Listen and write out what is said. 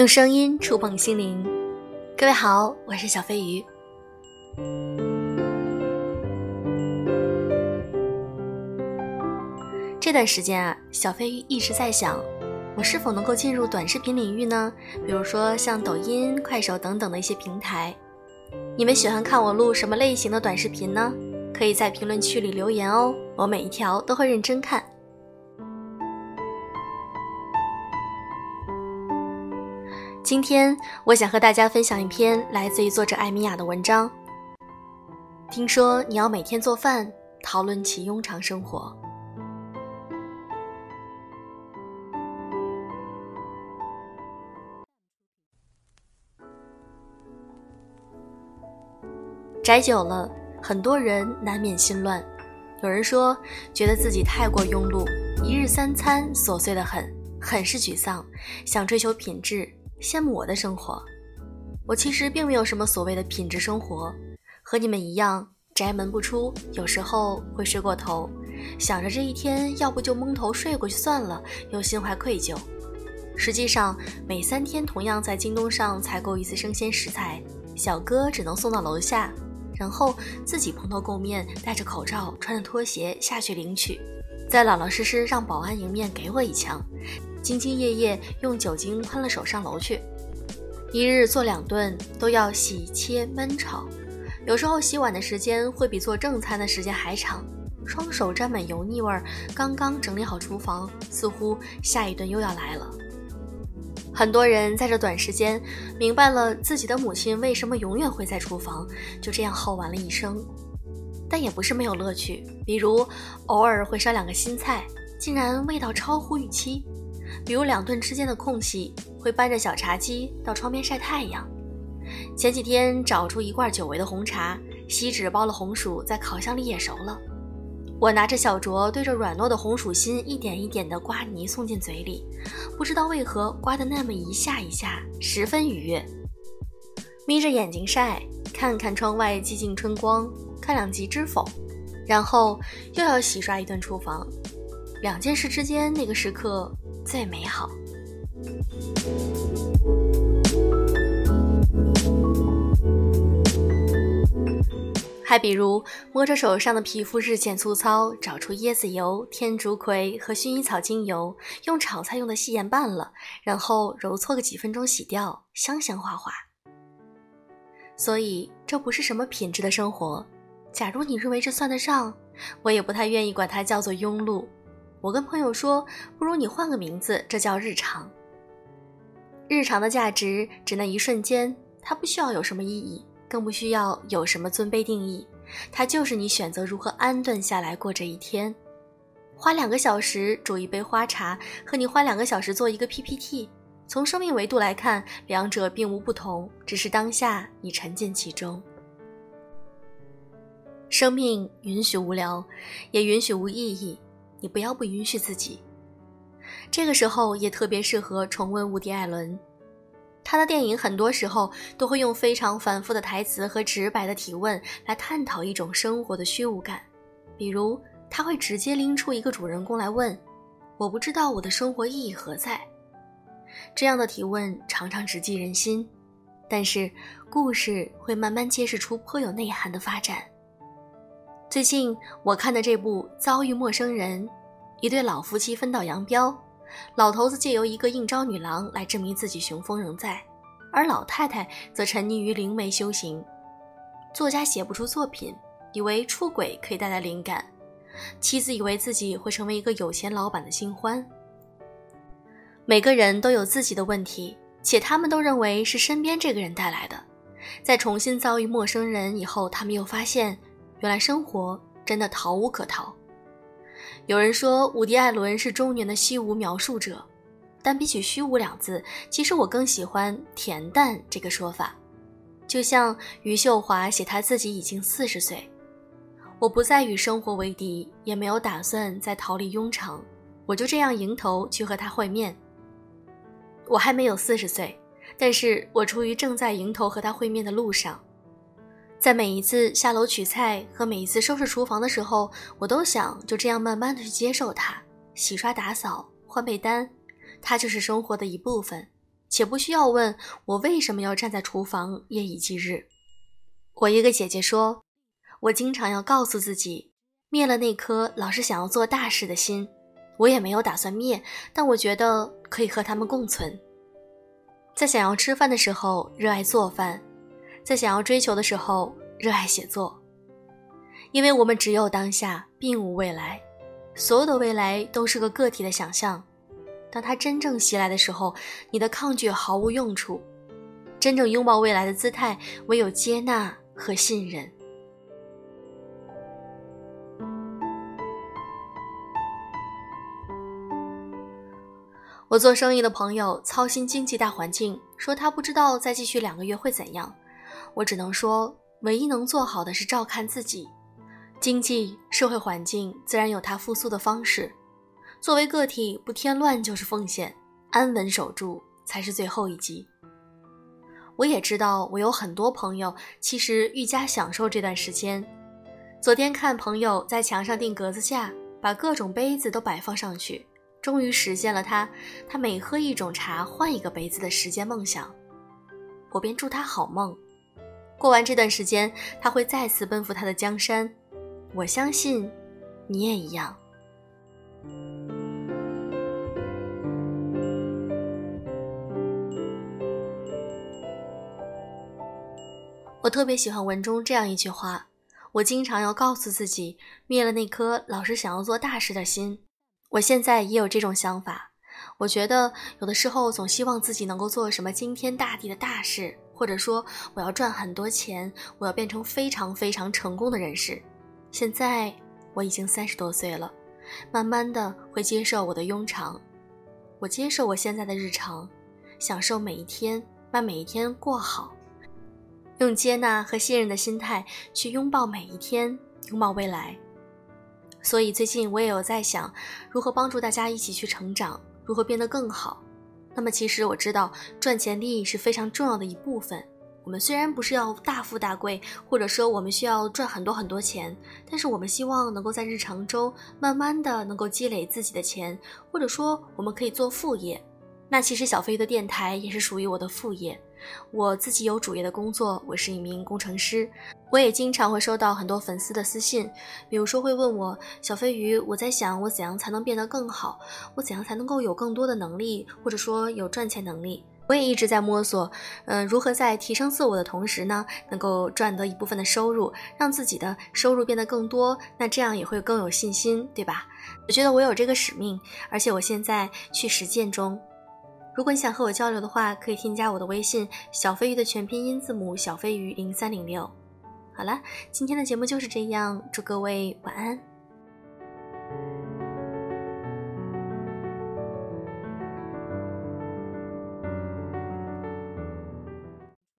用声音触碰心灵，各位好，我是小飞鱼。这段时间啊，小飞鱼一直在想，我是否能够进入短视频领域呢？比如说像抖音、快手等等的一些平台。你们喜欢看我录什么类型的短视频呢？可以在评论区里留言哦，我每一条都会认真看。今天我想和大家分享一篇来自于作者艾米亚的文章。听说你要每天做饭，讨论起庸常生活。宅久了，很多人难免心乱。有人说，觉得自己太过庸碌，一日三餐琐碎的很，很是沮丧，想追求品质。羡慕我的生活，我其实并没有什么所谓的品质生活，和你们一样宅门不出，有时候会睡过头，想着这一天要不就蒙头睡过去算了，又心怀愧疚。实际上每三天同样在京东上采购一次生鲜食材，小哥只能送到楼下，然后自己蓬头垢面，戴着口罩，穿着拖鞋下去领取，再老老实实让保安迎面给我一枪。兢兢业业用酒精喷了手上楼去，一日做两顿都要洗切焖炒，有时候洗碗的时间会比做正餐的时间还长，双手沾满油腻味儿，刚刚整理好厨房，似乎下一顿又要来了。很多人在这短时间明白了自己的母亲为什么永远会在厨房，就这样耗完了一生，但也不是没有乐趣，比如偶尔会烧两个新菜，竟然味道超乎预期。比如两顿之间的空隙，会搬着小茶几到窗边晒太阳。前几天找出一罐久违的红茶，锡纸包了红薯，在烤箱里也熟了。我拿着小镯对着软糯的红薯心，一点一点地刮泥送进嘴里，不知道为何刮的那么一下一下，十分愉悦。眯着眼睛晒，看看窗外寂静春光，看两集《知否》，然后又要洗刷一顿厨房。两件事之间那个时刻。最美好。还比如，摸着手上的皮肤日渐粗糙，找出椰子油、天竺葵和薰衣草精油，用炒菜用的细盐拌了，然后揉搓个几分钟洗掉，香香滑滑。所以，这不是什么品质的生活。假如你认为这算得上，我也不太愿意管它叫做庸碌。我跟朋友说，不如你换个名字，这叫日常。日常的价值只那一瞬间，它不需要有什么意义，更不需要有什么尊卑定义，它就是你选择如何安顿下来过这一天。花两个小时煮一杯花茶，和你花两个小时做一个 PPT，从生命维度来看，两者并无不同，只是当下你沉浸其中。生命允许无聊，也允许无意义。你不要不允许自己。这个时候也特别适合重温伍迪·艾伦，他的电影很多时候都会用非常反复的台词和直白的提问来探讨一种生活的虚无感。比如，他会直接拎出一个主人公来问：“我不知道我的生活意义何在。”这样的提问常常直击人心，但是故事会慢慢揭示出颇有内涵的发展。最近我看的这部《遭遇陌生人》，一对老夫妻分道扬镳，老头子借由一个应招女郎来证明自己雄风仍在，而老太太则沉溺于灵媒修行。作家写不出作品，以为出轨可以带来灵感；妻子以为自己会成为一个有钱老板的新欢。每个人都有自己的问题，且他们都认为是身边这个人带来的。在重新遭遇陌生人以后，他们又发现。原来生活真的逃无可逃。有人说伍迪·艾伦是中年的虚无描述者，但比起“虚无”两字，其实我更喜欢“恬淡”这个说法。就像余秀华写他自己已经四十岁，我不再与生活为敌，也没有打算再逃离庸常，我就这样迎头去和他会面。我还没有四十岁，但是我处于正在迎头和他会面的路上。在每一次下楼取菜和每一次收拾厨房的时候，我都想就这样慢慢的去接受它，洗刷打扫换被单，它就是生活的一部分，且不需要问我为什么要站在厨房夜以继日。我一个姐姐说，我经常要告诉自己，灭了那颗老是想要做大事的心。我也没有打算灭，但我觉得可以和他们共存。在想要吃饭的时候，热爱做饭；在想要追求的时候，热爱写作。因为我们只有当下，并无未来，所有的未来都是个个体的想象。当它真正袭来的时候，你的抗拒毫无用处。真正拥抱未来的姿态，唯有接纳和信任。我做生意的朋友操心经济大环境，说他不知道再继续两个月会怎样。我只能说，唯一能做好的是照看自己。经济社会环境自然有它复苏的方式。作为个体，不添乱就是奉献，安稳守住才是最后一击。我也知道，我有很多朋友其实愈加享受这段时间。昨天看朋友在墙上钉格子架，把各种杯子都摆放上去，终于实现了他他每喝一种茶换一个杯子的时间梦想。我便祝他好梦。过完这段时间，他会再次奔赴他的江山。我相信，你也一样。我特别喜欢文中这样一句话，我经常要告诉自己，灭了那颗老是想要做大事的心。我现在也有这种想法，我觉得有的时候总希望自己能够做什么惊天大地的大事，或者说我要赚很多钱，我要变成非常非常成功的人士。现在我已经三十多岁了，慢慢的会接受我的庸常，我接受我现在的日常，享受每一天，把每一天过好。用接纳和信任的心态去拥抱每一天，拥抱未来。所以最近我也有在想，如何帮助大家一起去成长，如何变得更好。那么其实我知道，赚钱利益是非常重要的一部分。我们虽然不是要大富大贵，或者说我们需要赚很多很多钱，但是我们希望能够在日常中慢慢的能够积累自己的钱，或者说我们可以做副业。那其实小飞的电台也是属于我的副业。我自己有主业的工作，我是一名工程师。我也经常会收到很多粉丝的私信，比如说会问我小飞鱼，我在想我怎样才能变得更好，我怎样才能够有更多的能力，或者说有赚钱能力。我也一直在摸索，嗯，如何在提升自我的同时呢，能够赚得一部分的收入，让自己的收入变得更多，那这样也会更有信心，对吧？我觉得我有这个使命，而且我现在去实践中。如果你想和我交流的话，可以添加我的微信“小飞鱼”的全拼音字母“小飞鱼零三零六”。好了，今天的节目就是这样，祝各位晚安。